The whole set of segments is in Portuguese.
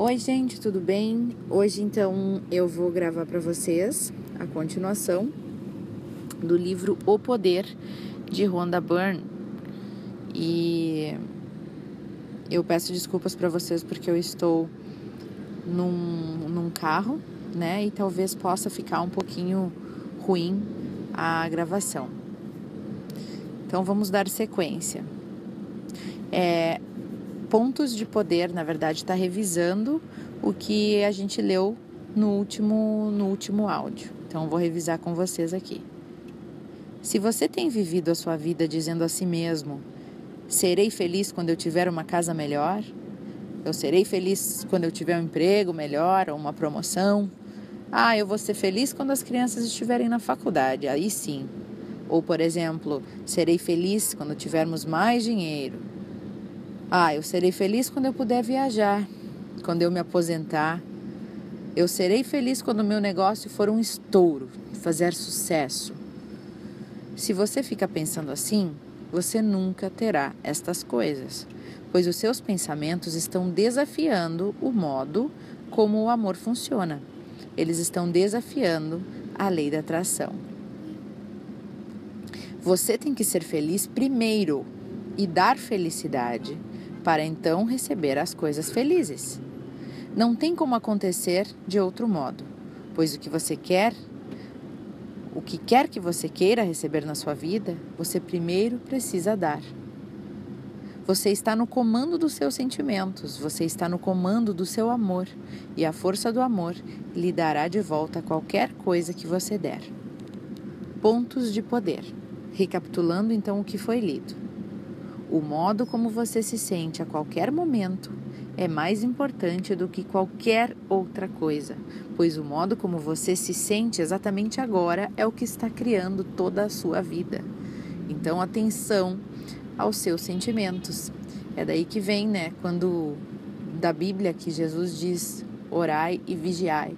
Oi, gente, tudo bem? Hoje então eu vou gravar para vocês a continuação do livro O Poder de Rhonda Byrne. E eu peço desculpas para vocês porque eu estou num, num carro, né? E talvez possa ficar um pouquinho ruim a gravação. Então vamos dar sequência. É, pontos de poder, na verdade, está revisando o que a gente leu no último, no último áudio. Então, vou revisar com vocês aqui. Se você tem vivido a sua vida dizendo a si mesmo: serei feliz quando eu tiver uma casa melhor, eu serei feliz quando eu tiver um emprego melhor ou uma promoção. Ah, eu vou ser feliz quando as crianças estiverem na faculdade, aí sim. Ou, por exemplo, serei feliz quando tivermos mais dinheiro. Ah, eu serei feliz quando eu puder viajar, quando eu me aposentar. Eu serei feliz quando o meu negócio for um estouro, fazer sucesso. Se você fica pensando assim, você nunca terá estas coisas, pois os seus pensamentos estão desafiando o modo como o amor funciona. Eles estão desafiando a lei da atração. Você tem que ser feliz primeiro e dar felicidade para então receber as coisas felizes. Não tem como acontecer de outro modo, pois o que você quer, o que quer que você queira receber na sua vida, você primeiro precisa dar. Você está no comando dos seus sentimentos, você está no comando do seu amor, e a força do amor lhe dará de volta qualquer coisa que você der. Pontos de poder. Recapitulando então o que foi lido. O modo como você se sente a qualquer momento é mais importante do que qualquer outra coisa, pois o modo como você se sente exatamente agora é o que está criando toda a sua vida. Então, atenção aos seus sentimentos. É daí que vem, né, quando da Bíblia que Jesus diz: orai e vigiai.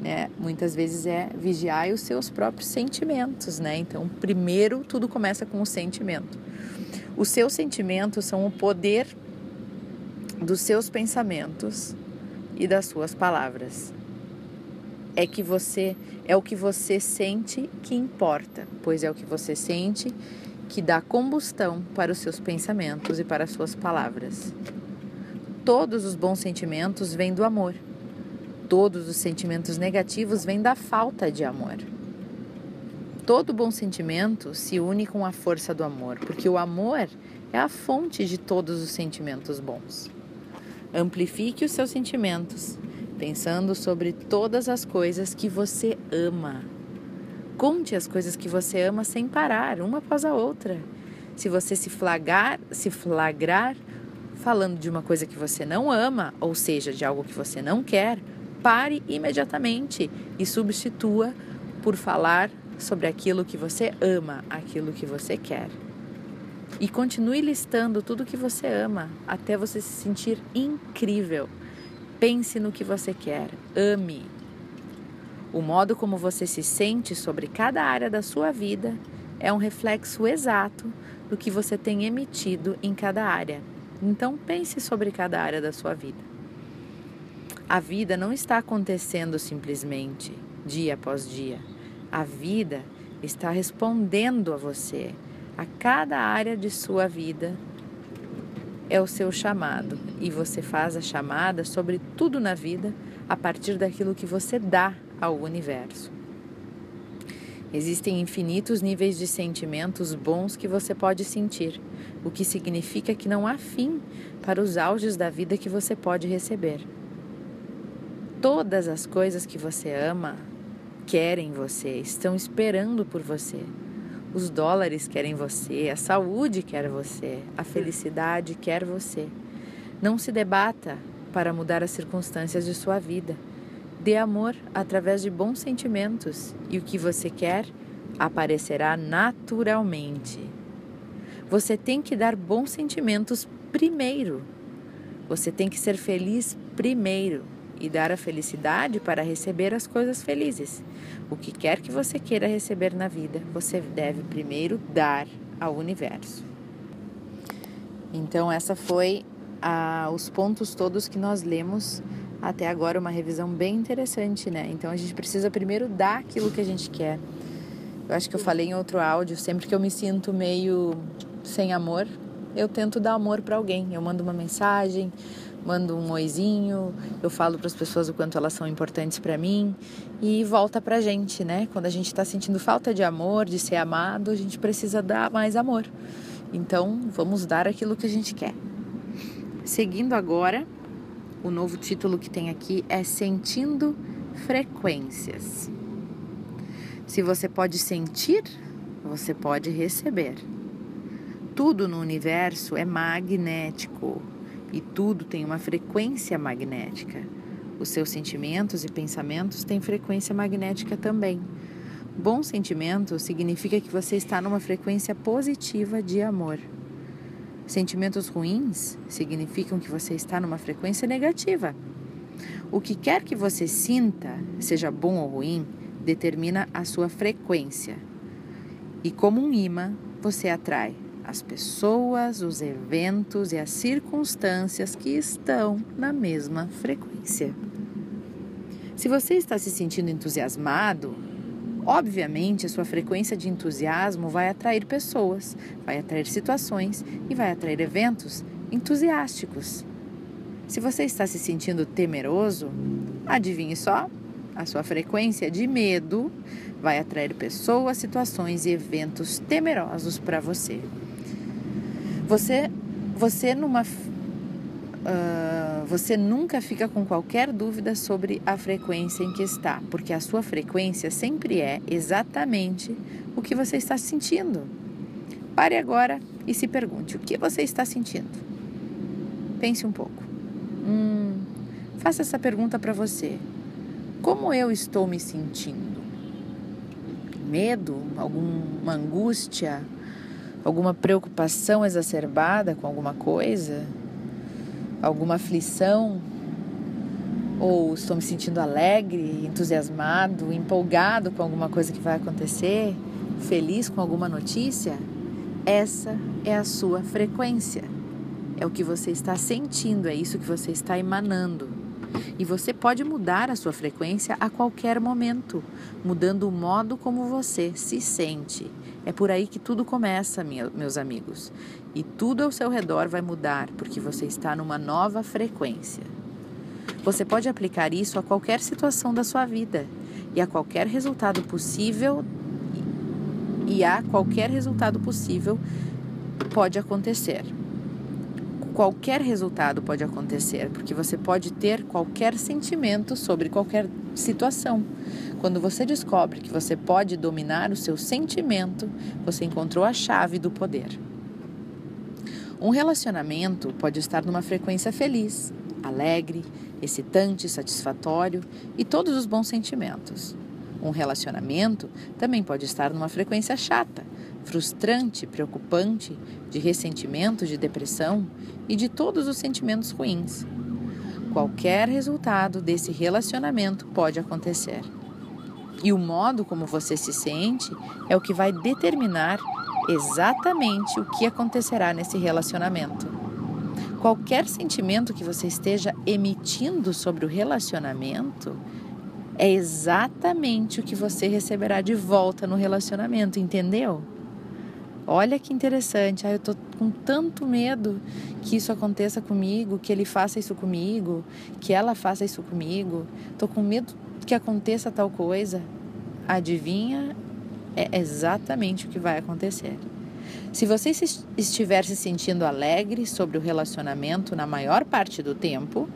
Né? Muitas vezes é vigiai os seus próprios sentimentos, né? Então, primeiro tudo começa com o sentimento. Os seus sentimentos são o poder dos seus pensamentos e das suas palavras. É que você é o que você sente que importa, pois é o que você sente que dá combustão para os seus pensamentos e para as suas palavras. Todos os bons sentimentos vêm do amor. Todos os sentimentos negativos vêm da falta de amor. Todo bom sentimento se une com a força do amor, porque o amor é a fonte de todos os sentimentos bons. Amplifique os seus sentimentos, pensando sobre todas as coisas que você ama. Conte as coisas que você ama sem parar, uma após a outra. Se você se flagrar, se flagrar falando de uma coisa que você não ama, ou seja, de algo que você não quer, pare imediatamente e substitua por falar sobre aquilo que você ama, aquilo que você quer. E continue listando tudo que você ama até você se sentir incrível. Pense no que você quer, ame. O modo como você se sente sobre cada área da sua vida é um reflexo exato do que você tem emitido em cada área. Então pense sobre cada área da sua vida. A vida não está acontecendo simplesmente dia após dia. A vida está respondendo a você. A cada área de sua vida é o seu chamado e você faz a chamada sobre tudo na vida a partir daquilo que você dá ao universo. Existem infinitos níveis de sentimentos bons que você pode sentir, o que significa que não há fim para os auges da vida que você pode receber. Todas as coisas que você ama, querem você, estão esperando por você. Os dólares querem você, a saúde quer você, a felicidade quer você. Não se debata para mudar as circunstâncias de sua vida. Dê amor através de bons sentimentos e o que você quer aparecerá naturalmente. Você tem que dar bons sentimentos primeiro. Você tem que ser feliz primeiro e dar a felicidade para receber as coisas felizes. O que quer que você queira receber na vida, você deve primeiro dar ao universo. Então, essa foi a, os pontos todos que nós lemos Até agora, uma revisão bem interessante, né? Então, a gente precisa primeiro dar aquilo que a gente quer. Eu acho que eu falei em outro áudio, sempre que eu me sinto meio sem amor, eu tento dar amor para alguém. Eu mando uma mensagem, mando um oizinho, eu falo para as pessoas o quanto elas são importantes para mim e volta para a gente, né? Quando a gente está sentindo falta de amor, de ser amado, a gente precisa dar mais amor. Então, vamos dar aquilo que a gente quer. Seguindo agora, o novo título que tem aqui é Sentindo Frequências. Se você pode sentir, você pode receber. Tudo no universo é magnético e tudo tem uma frequência magnética. Os seus sentimentos e pensamentos têm frequência magnética também. Bom sentimento significa que você está numa frequência positiva de amor. Sentimentos ruins significam que você está numa frequência negativa. O que quer que você sinta, seja bom ou ruim, determina a sua frequência. E como um imã, você atrai as pessoas, os eventos e as circunstâncias que estão na mesma frequência. Se você está se sentindo entusiasmado, obviamente a sua frequência de entusiasmo vai atrair pessoas, vai atrair situações e vai atrair eventos entusiásticos. Se você está se sentindo temeroso, adivinhe só, a sua frequência de medo vai atrair pessoas, situações e eventos temerosos para você. Você, você numa Uh, você nunca fica com qualquer dúvida sobre a frequência em que está, porque a sua frequência sempre é exatamente o que você está sentindo. Pare agora e se pergunte: o que você está sentindo? Pense um pouco. Hum, faça essa pergunta para você. Como eu estou me sentindo? Medo? Alguma angústia? Alguma preocupação exacerbada com alguma coisa, alguma aflição, ou estou me sentindo alegre, entusiasmado, empolgado com alguma coisa que vai acontecer, feliz com alguma notícia, essa é a sua frequência. É o que você está sentindo, é isso que você está emanando. E você pode mudar a sua frequência a qualquer momento, mudando o modo como você se sente. É por aí que tudo começa, meus amigos. E tudo ao seu redor vai mudar, porque você está numa nova frequência. Você pode aplicar isso a qualquer situação da sua vida e a qualquer resultado possível e a qualquer resultado possível pode acontecer qualquer resultado pode acontecer, porque você pode ter qualquer sentimento sobre qualquer situação. Quando você descobre que você pode dominar o seu sentimento, você encontrou a chave do poder. Um relacionamento pode estar numa frequência feliz, alegre, excitante, satisfatório e todos os bons sentimentos. Um relacionamento também pode estar numa frequência chata, frustrante, preocupante, de ressentimento, de depressão e de todos os sentimentos ruins. Qualquer resultado desse relacionamento pode acontecer. E o modo como você se sente é o que vai determinar exatamente o que acontecerá nesse relacionamento. Qualquer sentimento que você esteja emitindo sobre o relacionamento é exatamente o que você receberá de volta no relacionamento, entendeu? Olha que interessante, ah, eu tô com tanto medo que isso aconteça comigo, que ele faça isso comigo, que ela faça isso comigo. Tô com medo que aconteça tal coisa. Adivinha? É exatamente o que vai acontecer. Se você estiver se sentindo alegre sobre o relacionamento na maior parte do tempo,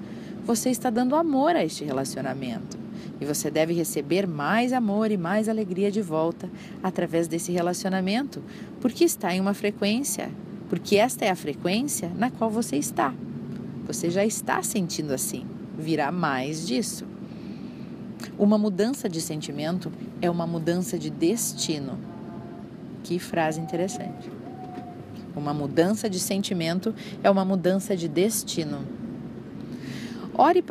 você está dando amor a este relacionamento. E você deve receber mais amor e mais alegria de volta através desse relacionamento, porque está em uma frequência, porque esta é a frequência na qual você está. Você já está sentindo assim, virá mais disso. Uma mudança de sentimento é uma mudança de destino. Que frase interessante. Uma mudança de sentimento é uma mudança de destino. Ore,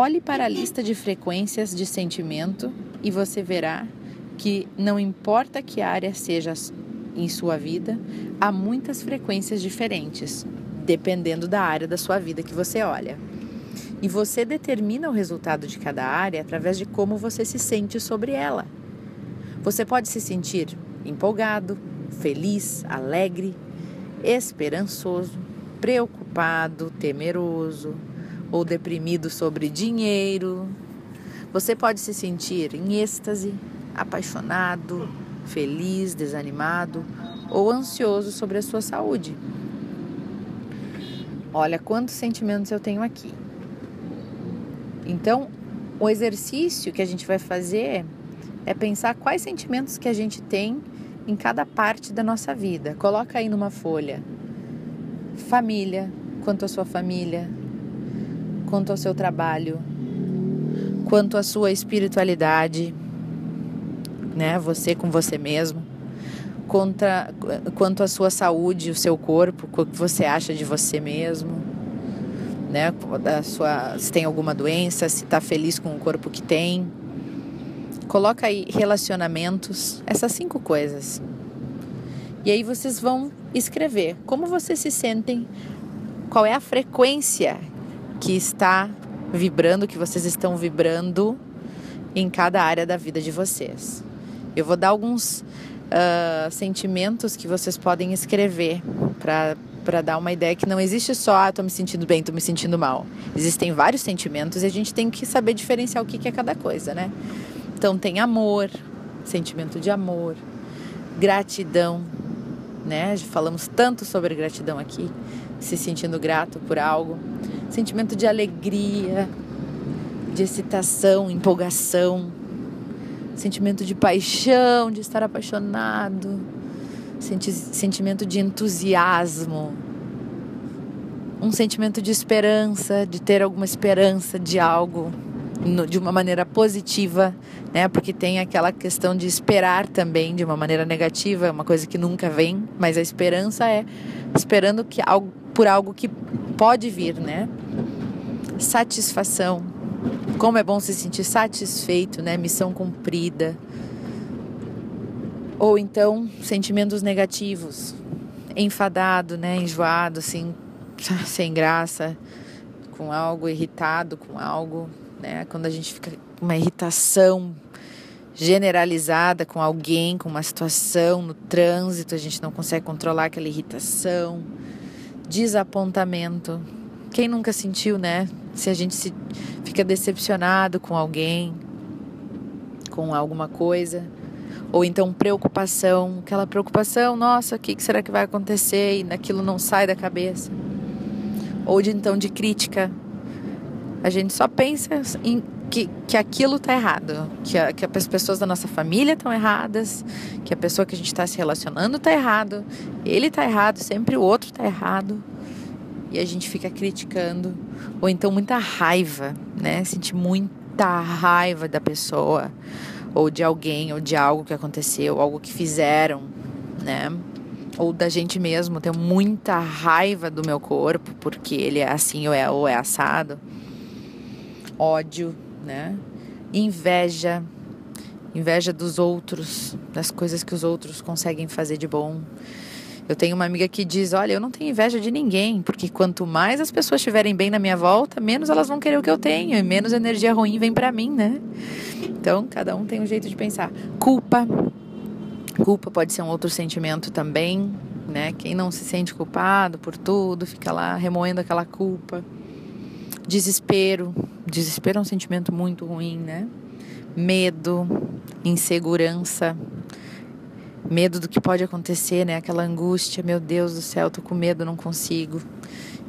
Olhe para a lista de frequências de sentimento e você verá que não importa que área seja em sua vida, há muitas frequências diferentes, dependendo da área da sua vida que você olha. E você determina o resultado de cada área através de como você se sente sobre ela. Você pode se sentir empolgado, feliz, alegre, esperançoso, preocupado, temeroso ou deprimido sobre dinheiro. Você pode se sentir em êxtase, apaixonado, feliz, desanimado ou ansioso sobre a sua saúde. Olha quantos sentimentos eu tenho aqui. Então, o exercício que a gente vai fazer é pensar quais sentimentos que a gente tem em cada parte da nossa vida. Coloca aí numa folha. Família, quanto à sua família, quanto ao seu trabalho, quanto à sua espiritualidade, né? Você com você mesmo, contra, quanto à sua saúde, o seu corpo, o que você acha de você mesmo, né? Da sua, se tem alguma doença, se está feliz com o corpo que tem. Coloca aí relacionamentos, essas cinco coisas. E aí vocês vão escrever como vocês se sentem, qual é a frequência que está vibrando, que vocês estão vibrando em cada área da vida de vocês. Eu vou dar alguns uh, sentimentos que vocês podem escrever para dar uma ideia que não existe só, ah, tô me sentindo bem, tô me sentindo mal. Existem vários sentimentos e a gente tem que saber diferenciar o que, que é cada coisa, né? Então tem amor, sentimento de amor, gratidão, né? Falamos tanto sobre gratidão aqui, se sentindo grato por algo, sentimento de alegria, de excitação, empolgação, sentimento de paixão, de estar apaixonado, senti sentimento de entusiasmo, um sentimento de esperança, de ter alguma esperança de algo de uma maneira positiva, né? Porque tem aquela questão de esperar também de uma maneira negativa, é uma coisa que nunca vem, mas a esperança é esperando que algo por algo que pode vir, né? Satisfação. Como é bom se sentir satisfeito, né? Missão cumprida. Ou então sentimentos negativos, enfadado, né? Enjoado, assim, sem graça, com algo irritado, com algo né? Quando a gente fica com uma irritação generalizada com alguém, com uma situação no trânsito, a gente não consegue controlar aquela irritação, desapontamento. Quem nunca sentiu, né? Se a gente se fica decepcionado com alguém, com alguma coisa, ou então preocupação, aquela preocupação, nossa, o que será que vai acontecer e aquilo não sai da cabeça. Ou de então de crítica, a gente só pensa em que, que aquilo está errado, que, a, que as pessoas da nossa família estão erradas, que a pessoa que a gente está se relacionando está errado, ele está errado, sempre o outro está errado. E a gente fica criticando, ou então muita raiva, né? Sentir muita raiva da pessoa, ou de alguém, ou de algo que aconteceu, algo que fizeram, né? Ou da gente mesmo, tenho muita raiva do meu corpo porque ele é assim ou é, ou é assado ódio, né? Inveja, inveja dos outros, das coisas que os outros conseguem fazer de bom. Eu tenho uma amiga que diz: Olha, eu não tenho inveja de ninguém, porque quanto mais as pessoas estiverem bem na minha volta, menos elas vão querer o que eu tenho e menos energia ruim vem para mim, né? Então, cada um tem um jeito de pensar. Culpa. Culpa pode ser um outro sentimento também, né? Quem não se sente culpado por tudo, fica lá remoendo aquela culpa. Desespero. Desespero é um sentimento muito ruim, né? Medo, insegurança, medo do que pode acontecer, né? Aquela angústia, meu Deus do céu, tô com medo, não consigo.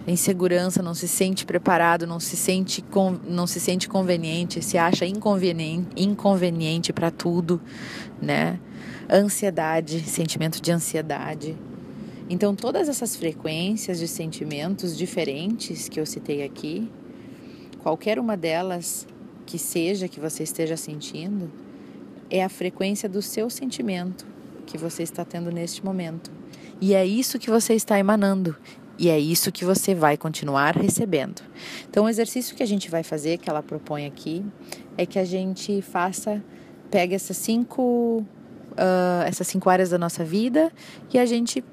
Insegurança, não se sente preparado, não se sente, não se sente conveniente, se acha inconveniente, inconveniente para tudo, né? Ansiedade, sentimento de ansiedade. Então, todas essas frequências de sentimentos diferentes que eu citei aqui, qualquer uma delas que seja que você esteja sentindo, é a frequência do seu sentimento que você está tendo neste momento. E é isso que você está emanando. E é isso que você vai continuar recebendo. Então, o exercício que a gente vai fazer, que ela propõe aqui, é que a gente faça, pegue essas cinco, uh, essas cinco áreas da nossa vida e a gente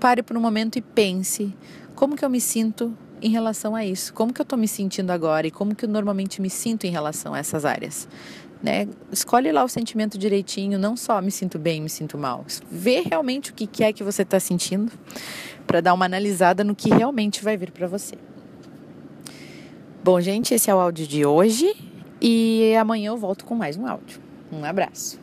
pare por um momento e pense como que eu me sinto em relação a isso. Como que eu estou me sentindo agora e como que eu normalmente me sinto em relação a essas áreas. Né? Escolhe lá o sentimento direitinho, não só me sinto bem, me sinto mal. Vê realmente o que é que você está sentindo para dar uma analisada no que realmente vai vir para você. Bom, gente, esse é o áudio de hoje e amanhã eu volto com mais um áudio. Um abraço.